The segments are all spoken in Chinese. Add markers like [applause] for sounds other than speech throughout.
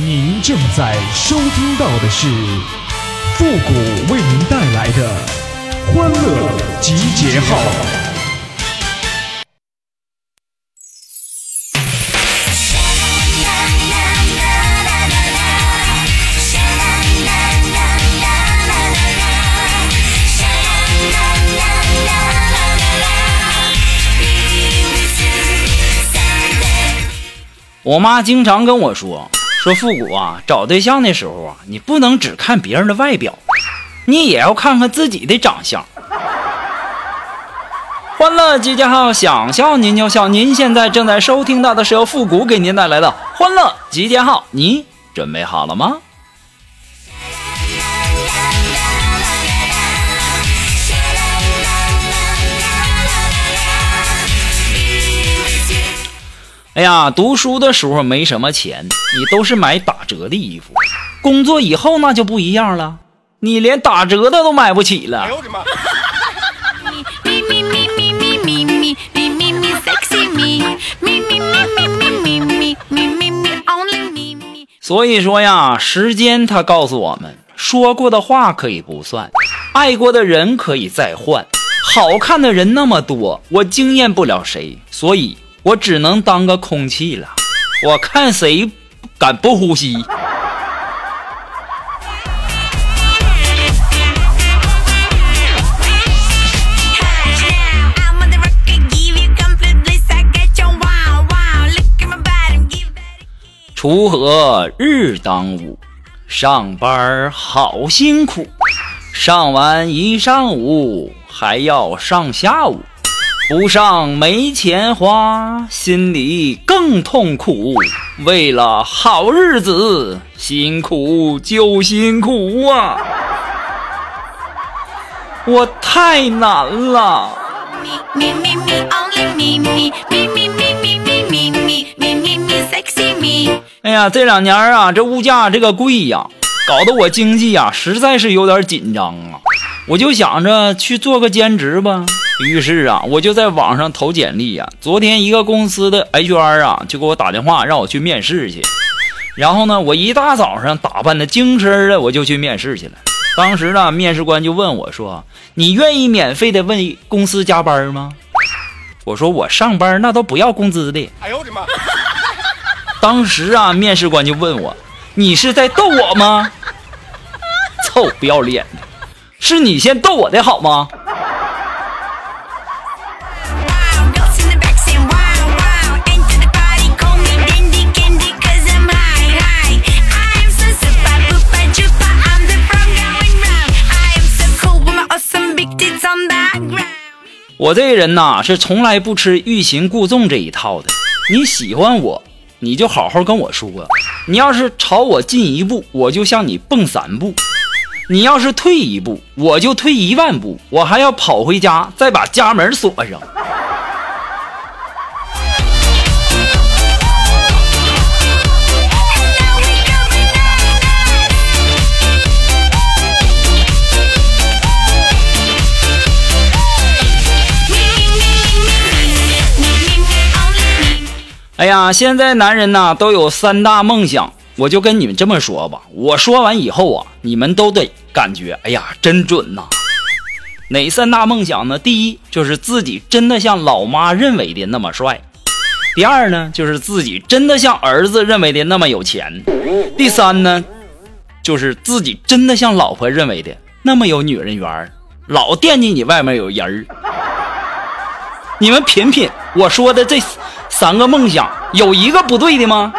您正在收听到的是复古为您带来的欢乐集结号。我妈经常跟我说：“说复古啊，找对象的时候啊，你不能只看别人的外表，你也要看看自己的长相。”欢乐集结号，想笑您就笑。您现在正在收听到的是由复古给您带来的欢乐集结号，你准备好了吗？哎呀，读书的时候没什么钱，你都是买打折的衣服。工作以后那就不一样了，你连打折的都买不起了。哎呦我的妈！所以说呀，时间它告诉我们，说过的话可以不算，爱过的人可以再换。好看的人那么多，我惊艳不了谁，所以。我只能当个空气了，我看谁敢不呼吸。锄禾日当午，上班好辛苦，上完一上午还要上下午。不上没钱花，心里更痛苦。为了好日子，辛苦就辛苦啊！我太难了。哎呀，这两年啊，这物价这个贵呀，搞得我经济呀实在是有点紧张啊。我就想着去做个兼职吧。于是啊，我就在网上投简历呀。昨天一个公司的 HR 啊，就给我打电话让我去面试去。然后呢，我一大早上打扮的精神的，我就去面试去了。当时呢，面试官就问我说：“你愿意免费的为公司加班吗？”我说：“我上班那都不要工资的。”哎呦我的妈！当时啊，面试官就问我：“你是在逗我吗？” [laughs] 臭不要脸的，是你先逗我的好吗？我这个人呐，是从来不吃欲擒故纵这一套的。你喜欢我，你就好好跟我说；你要是朝我进一步，我就向你蹦三步；你要是退一步，我就退一万步。我还要跑回家，再把家门锁上。哎呀，现在男人呐都有三大梦想，我就跟你们这么说吧。我说完以后啊，你们都得感觉，哎呀，真准呐。哪三大梦想呢？第一就是自己真的像老妈认为的那么帅；第二呢，就是自己真的像儿子认为的那么有钱；第三呢，就是自己真的像老婆认为的那么有女人缘，老惦记你外面有人儿。你们品品我说的这。三个梦想有一个不对的吗？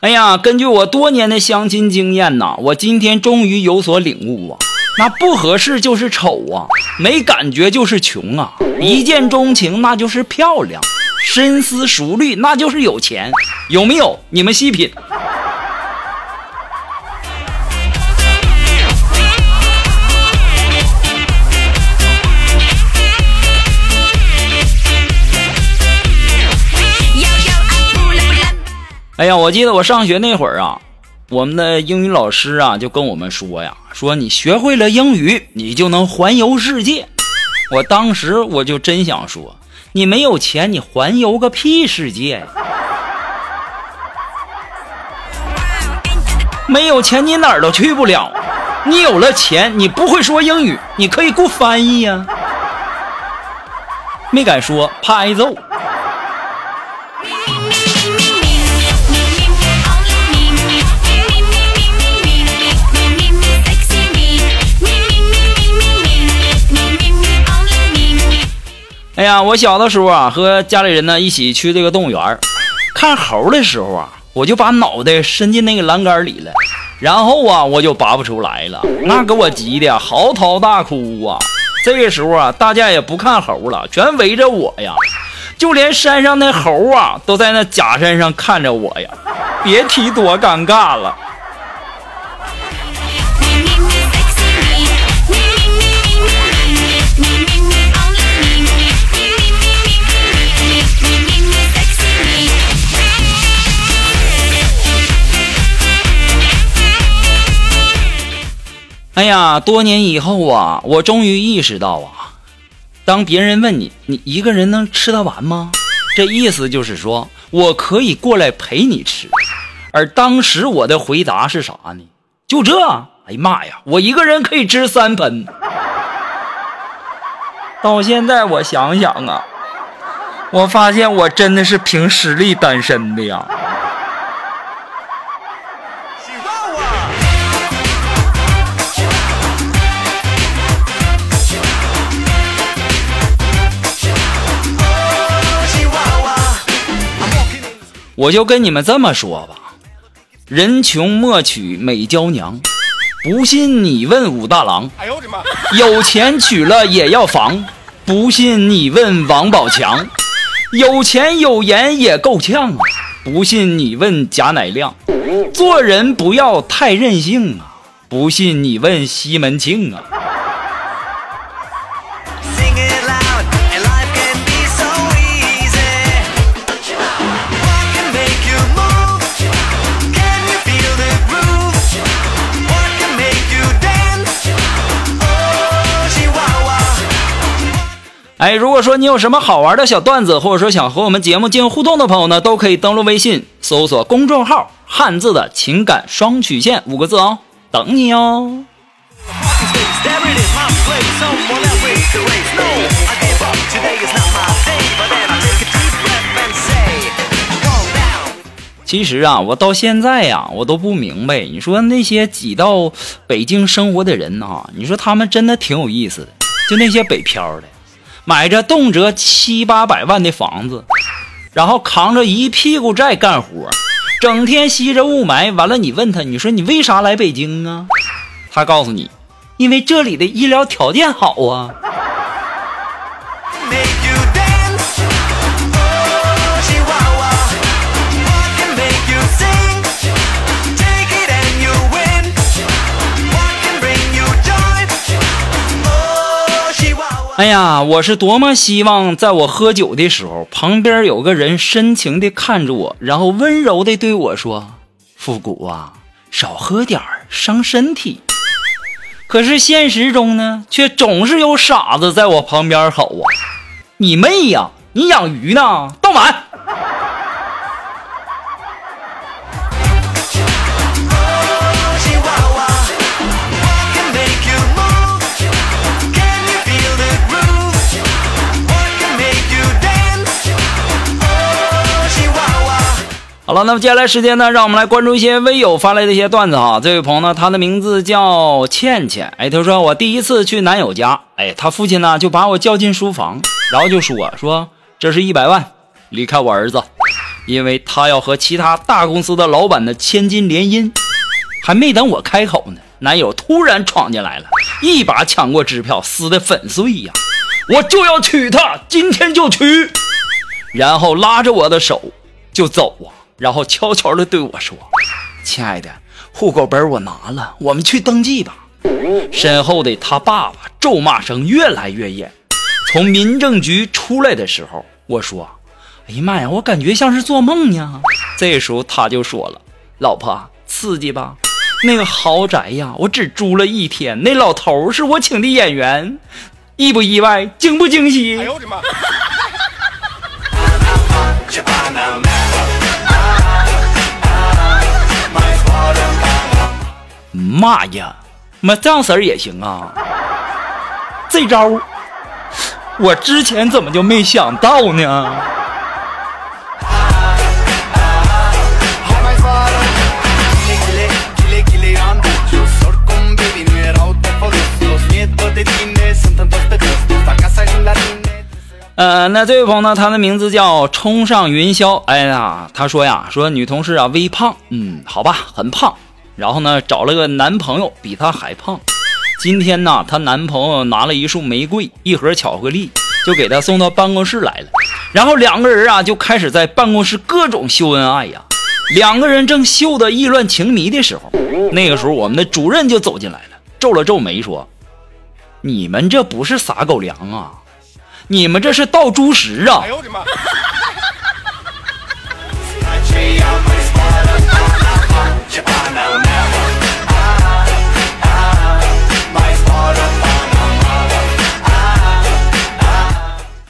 哎呀，根据我多年的相亲经验呐，我今天终于有所领悟啊！那不合适就是丑啊，没感觉就是穷啊，一见钟情那就是漂亮。深思熟虑，那就是有钱，有没有？你们细品。哎呀，我记得我上学那会儿啊，我们的英语老师啊就跟我们说呀，说你学会了英语，你就能环游世界。我当时我就真想说，你没有钱，你环游个屁世界呀！没有钱，你哪儿都去不了。你有了钱，你不会说英语，你可以雇翻译呀。没敢说，怕挨揍。我小的时候啊，和家里人呢一起去这个动物园看猴的时候啊，我就把脑袋伸进那个栏杆里了，然后啊，我就拔不出来了，那给我急的嚎啕大哭啊！这个时候啊，大家也不看猴了，全围着我呀，就连山上那猴啊，都在那假山上看着我呀，别提多尴尬了。哎呀，多年以后啊，我终于意识到啊，当别人问你，你一个人能吃得完吗？这意思就是说我可以过来陪你吃。而当时我的回答是啥呢？就这？哎呀妈呀，我一个人可以吃三盆。到现在我想想啊，我发现我真的是凭实力单身的呀。喜欢我就跟你们这么说吧，人穷莫娶美娇娘，不信你问武大郎。哎呦我的妈！有钱娶了也要防，不信你问王宝强。有钱有颜也够呛啊，不信你问贾乃亮。做人不要太任性啊，不信你问西门庆啊。哎，如果说你有什么好玩的小段子，或者说想和我们节目进行互动的朋友呢，都可以登录微信搜索公众号“汉字的情感双曲线”五个字哦，等你哦。其实啊，我到现在呀，我都不明白，你说那些挤到北京生活的人呐，你说他们真的挺有意思的，就那些北漂的。买着动辄七八百万的房子，然后扛着一屁股债干活，整天吸着雾霾。完了，你问他，你说你为啥来北京啊？他告诉你，因为这里的医疗条件好啊。哎呀，我是多么希望在我喝酒的时候，旁边有个人深情地看着我，然后温柔地对我说：“复古啊，少喝点儿，伤身体。”可是现实中呢，却总是有傻子在我旁边吼啊：“你妹呀，你养鱼呢？倒满！”好了，那么接下来时间呢，让我们来关注一些微友发来的一些段子哈。这位朋友呢，他的名字叫倩倩，哎，他说我第一次去男友家，哎，他父亲呢就把我叫进书房，然后就说说这是一百万，离开我儿子，因为他要和其他大公司的老板的千金联姻。还没等我开口呢，男友突然闯进来了，一把抢过支票，撕得粉碎呀！我就要娶她，今天就娶，然后拉着我的手就走啊。然后悄悄地对我说：“亲爱的，户口本我拿了，我们去登记吧。”身后的他爸爸咒骂声越来越严。从民政局出来的时候，我说：“哎呀妈呀，我感觉像是做梦呀。[laughs] ”这时候他就说了：“老婆，刺激吧？那个豪宅呀，我只租了一天，那老头是我请的演员，意不意外？惊不惊喜？哎呦我的妈！[laughs] 妈呀，妈这样式儿也行啊！这招我之前怎么就没想到呢？呃，那这位朋友呢？他的名字叫冲上云霄。哎呀，他说呀，说女同事啊微胖，嗯，好吧，很胖。然后呢，找了个男朋友比她还胖。今天呢，她男朋友拿了一束玫瑰，一盒巧克力，就给她送到办公室来了。然后两个人啊就开始在办公室各种秀恩爱呀。两个人正秀得意乱情迷的时候，那个时候我们的主任就走进来了，皱了皱眉说：“你们这不是撒狗粮啊！”你们这是倒猪食啊！哎呦我的妈！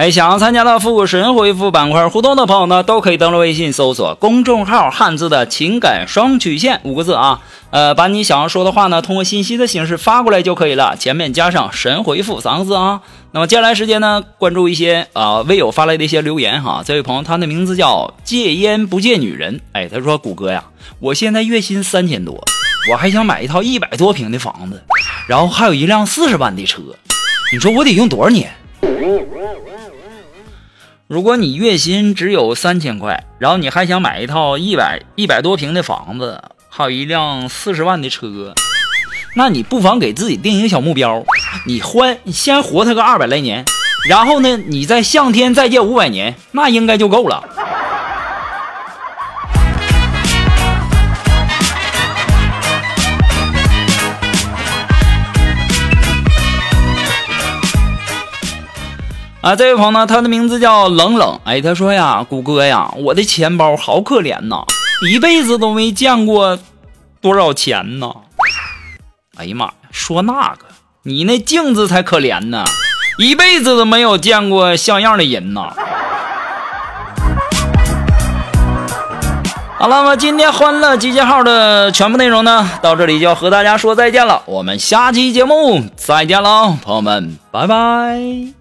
哎，想要参加到复古神回复板块互动的朋友呢，都可以登录微信搜索公众号“汉字的情感双曲线”五个字啊，呃，把你想要说的话呢，通过信息的形式发过来就可以了，前面加上“神回复”三个字啊。那么接下来时间呢，关注一些啊微友发来的一些留言哈。这位朋友他的名字叫戒烟不戒女人，哎，他说谷歌呀，我现在月薪三千多，我还想买一套一百多平的房子，然后还有一辆四十万的车，你说我得用多少年？如果你月薪只有三千块，然后你还想买一套一百一百多平的房子，还有一辆四十万的车，那你不妨给自己定一个小目标，你欢，你先活他个二百来年，然后呢，你再向天再借五百年，那应该就够了。啊，这位朋友呢，他的名字叫冷冷。哎，他说呀，谷歌呀，我的钱包好可怜呐，一辈子都没见过多少钱呢。哎呀妈呀，说那个，你那镜子才可怜呢，一辈子都没有见过像样的人呐。好了，那么今天欢乐集结号的全部内容呢，到这里就要和大家说再见了。我们下期节目再见喽，朋友们，拜拜。